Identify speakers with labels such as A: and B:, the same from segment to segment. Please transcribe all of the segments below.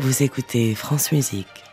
A: Vous écoutez France Musique.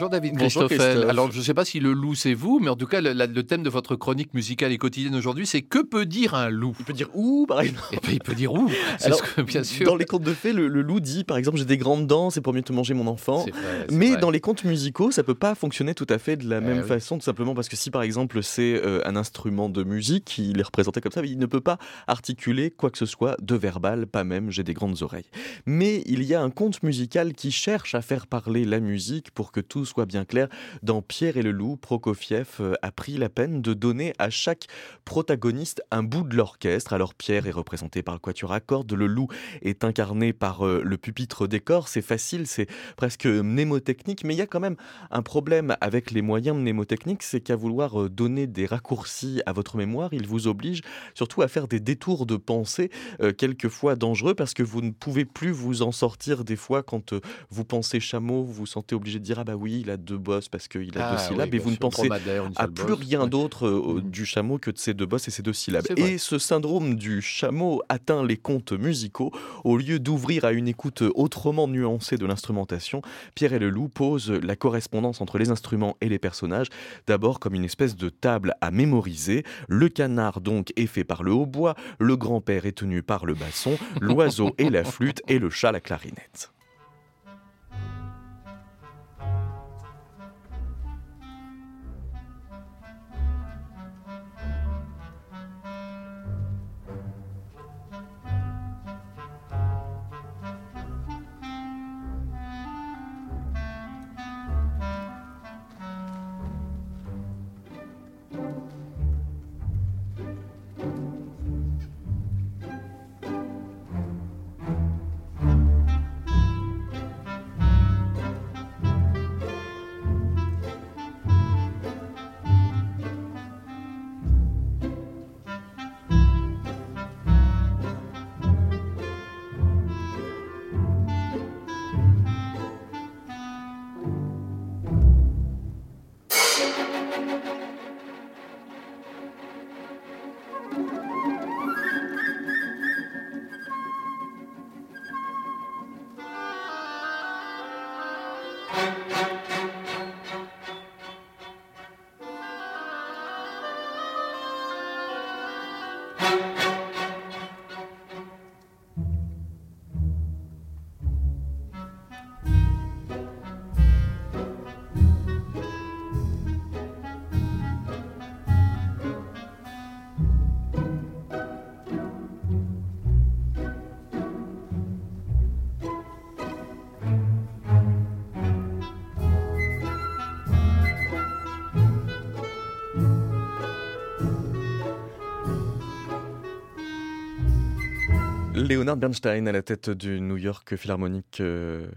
B: Bonjour David
C: Bonjour. Christophe.
B: Alors je ne sais pas si le loup c'est vous, mais en tout cas le, la- le thème de votre chronique musicale et quotidienne aujourd'hui c'est que peut dire un loup?
C: Il peut dire ouh, par exemple?
B: Et ben, il peut dire où? C'est
C: Alors,
B: ce que bien sûr.
C: Dans les contes de fées, le, le loup dit par exemple j'ai des grandes dents, c'est pour mieux te manger mon enfant.
B: Vrai,
C: Mais
B: vrai.
C: dans les contes musicaux, ça peut pas fonctionner tout à fait de la
B: Eh
C: même
B: oui.
C: façon, tout simplement parce que si par exemple c'est euh, un instrument de musique, il est représenté comme ça, il ne peut pas articuler quoi que ce soit de verbal, pas même j'ai des grandes oreilles. Mais il y a un conte musical qui cherche à faire parler la musique pour que tout soit bien clair. Dans Pierre et le loup, Prokofiev euh, a pris la peine de donner à chaque protagoniste un bout de l'orchestre. Alors Pierre est représenté par le quatuor à cordes, le loup est incarné par euh, le pupitre des corps. C'est facile, c'est presque mnémotechnique, mais il y a quand même un problème avec les moyens mnémotechniques, c'est qu'à vouloir euh, donner des raccourcis à votre mémoire, il vous oblige surtout à faire des détours de pensée, quelquefois dangereux, parce que vous ne pouvez plus vous en sortir des fois quand vous pensez chameau, vous vous sentez obligé de dire ah bah oui, il a deux bosses parce qu'il a
B: Ah,
C: deux
B: oui,
C: syllabes, et
B: bien
C: vous ne pensez à plus
B: bosse.
C: rien
B: Ouais.
C: d'autre euh,
B: Mhm.
C: du chameau que de ces deux bosses et ces deux syllabes. Et ce syndrome du chameau atteint les contes musicaux. Au lieu d'ouvrir à une écoute autrement nuancée de l'instrumentation, Pierre et le loup posent la correspondance entre les instruments et les personnages, d'abord comme une espèce de table à mémoriser. Le canard donc est fait par le hautbois, le grand-père est tenu par le basson, l'oiseau et la flûte et le chat la clarinette. Leonard Bernstein à la tête du New York Philharmonic euh,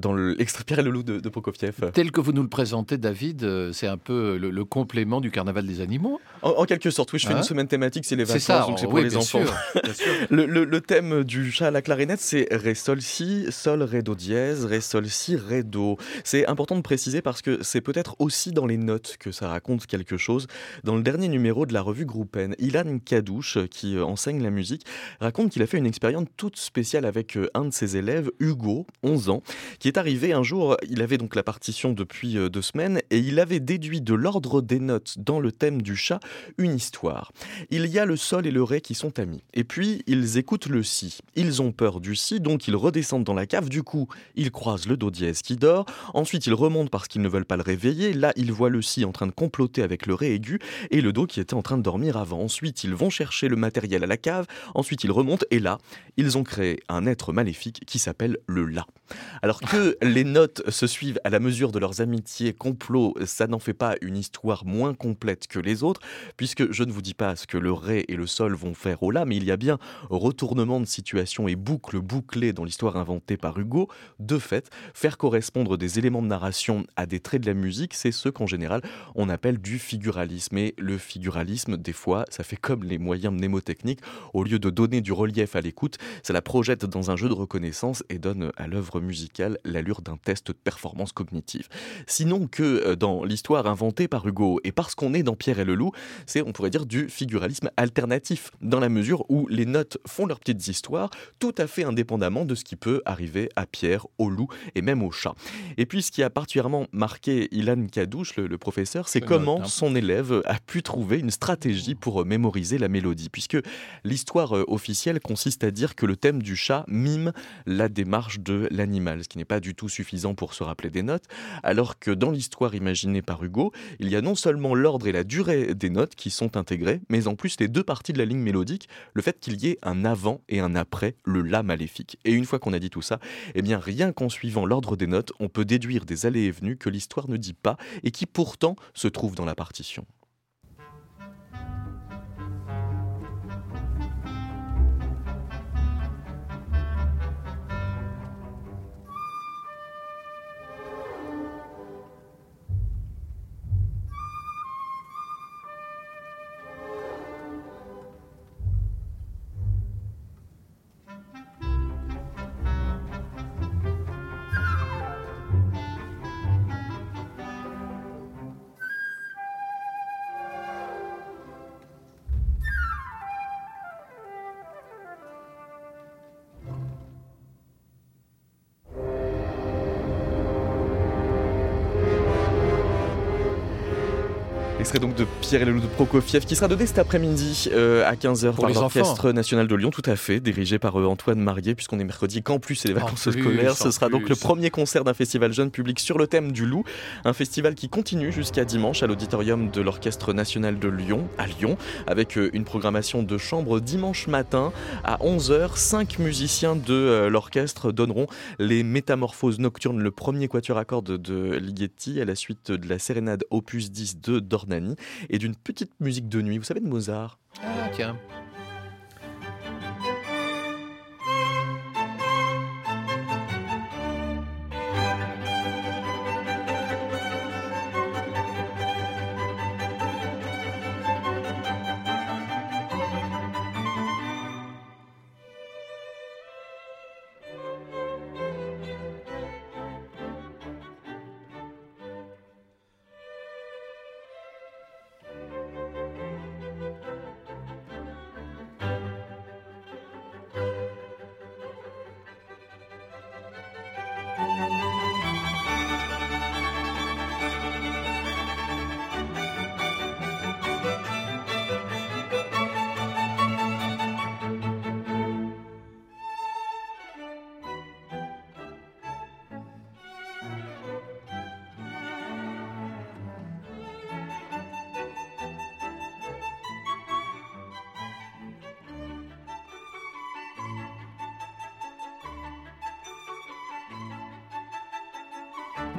C: dans l'extrait Pierre et le loup de, de Prokofiev.
B: Tel que vous nous le présentez, David, euh, c'est un peu le, le complément du carnaval des animaux.
C: En, en quelque sorte, oui, je fais
B: Hein
C: une semaine thématique, c'est les vacances,
B: ça,
C: donc c'est pour
B: oui,
C: les enfants.
B: sûr, bien sûr.
C: Le, le- le thème du chat à la clarinette, c'est Ré sol si, sol ré do dièse, Ré sol si, ré do. C'est important de préciser parce que c'est peut-être aussi dans les notes que ça raconte quelque chose. Dans le dernier numéro de la revue Groupen, Ilan Kadouche, qui euh, enseigne la musique, raconte qu'il a fait une expérience toute spéciale avec euh, un de ses élèves, Hugo, 11 ans, qui est arrivé un jour, il avait donc la partition depuis euh, deux semaines, et il avait déduit de l'ordre des notes dans le thème du chat une histoire. Il y a le sol et le ré qui sont amis. Et puis, ils écoutent le si. Ils ont peur du si, donc ils redescendent dans la cave. Du coup, ils croisent le do dièse qui dort. Ensuite, ils remontent parce qu'ils ne veulent pas le réveiller. Là, ils voient le si en train de comploter avec le ré aigu et le do qui était en train de dormir avant. Ensuite, ils vont chercher le matériel à la cave. Ensuite, ils remontent et là, ils ont créé un être maléfique qui s'appelle le la. Alors que les notes se suivent à la mesure de leurs amitiés, complots, ça n'en fait pas une histoire moins complète que les autres, puisque je ne vous dis pas ce que le ré et le sol vont faire au la, mais il y a bien retournement de situation et boucle bouclée dans l'histoire inventée par Hugo. De fait, faire correspondre des éléments de narration à des traits de la musique, c'est ce qu'en général on appelle du figuralisme. Et le figuralisme, des fois, ça fait comme les moyens mnémotechniques. Au lieu de donner du relief à l'écoute, ça la projette dans un jeu de reconnaissance et donne à l'œuvre musicale l'allure d'un test de performance cognitive. Sinon que euh, dans l'histoire inventée par Hugo, et parce qu'on est dans Pierre et le Loup, c'est, on pourrait dire, du figuralisme alternatif, dans la mesure où les notes font leurs petites histoires, tout à fait indépendamment de ce qui peut arriver à Pierre, au loup et même au chat. Et puis ce qui a particulièrement marqué Ilan Kadouche, le, professeur, c'est comment hein. son élève a pu trouver une stratégie pour euh, mémoriser la mélodie, puisque l'histoire euh, officielle consiste à dire que le thème du chat mime la démarche de l'animal, ce qui n'est pas du tout suffisant pour se rappeler des notes, alors que dans l'histoire imaginée par Hugo, il y a non seulement l'ordre et la durée des notes qui sont intégrés, mais en plus les deux parties de la ligne mélodique, le fait qu'il y ait un avant et un après le la maléfique. Et une fois qu'on a dit tout ça, eh bien rien qu'en suivant l'ordre des notes, on peut déduire des allées et venues que l'histoire ne dit pas et qui pourtant se trouvent dans la partition. Extrait donc de Pierre et le loup de Prokofiev qui sera donné cet après-midi euh, à 15h par l'Orchestre National de Lyon, tout à fait, dirigé par euh, Antoine Marier, puisqu'on est mercredi, qu'en plus c'est les vacances scolaires. Ce sera donc le premier concert d'un festival jeune public sur le thème du loup, un festival qui continue jusqu'à dimanche à l'auditorium de l'Orchestre National de Lyon, à Lyon, avec euh, une programmation de chambre dimanche matin à 11h. Cinq musiciens de l'orchestre donneront les Métamorphoses nocturnes, le premier quatuor à cordes de Ligeti, à la suite de la sérénade opus 10 de Dorn et d'une petite musique de nuit, vous savez, de Mozart?
B: Ah, tiens.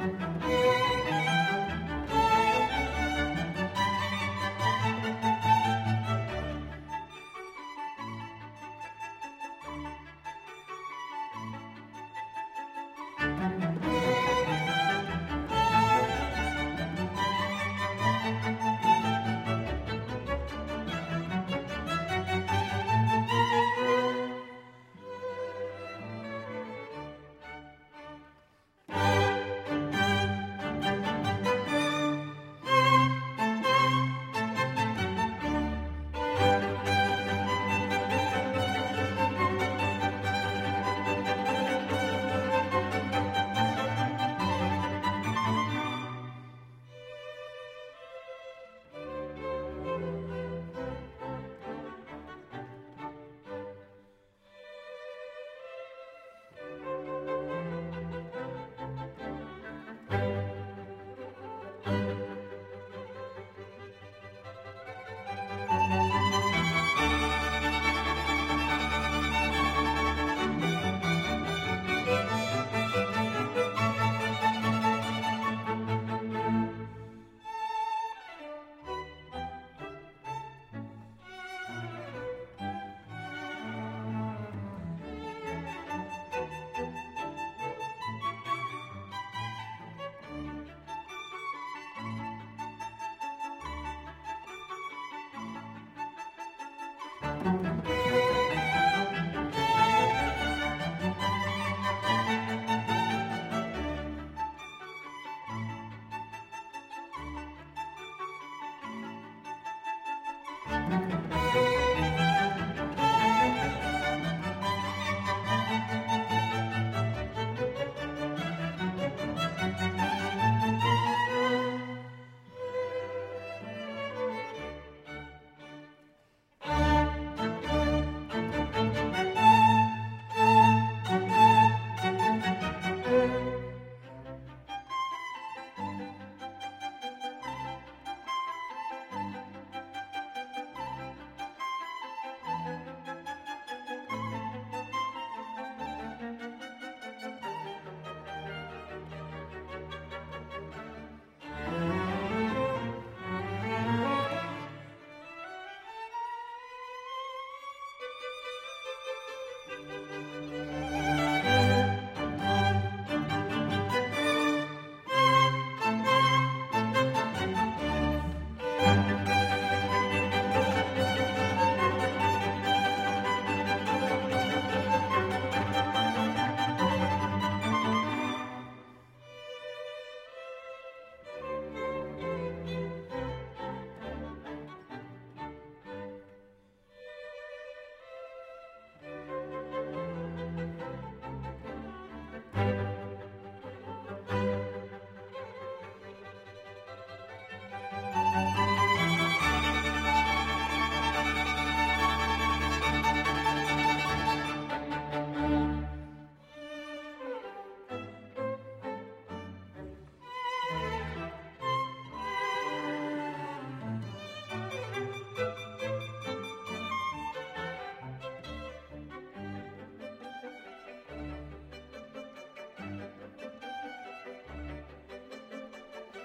C: Bye.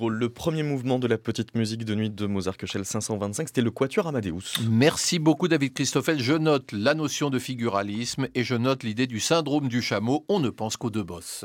C: Le premier mouvement de la petite musique de nuit de Mozart Köchel 525, c'était le Quatuor Amadeus.
B: Merci beaucoup David Christoffel. Je note la notion de figuralisme et je note l'idée du syndrome du chameau. On ne pense qu'aux deux bosses.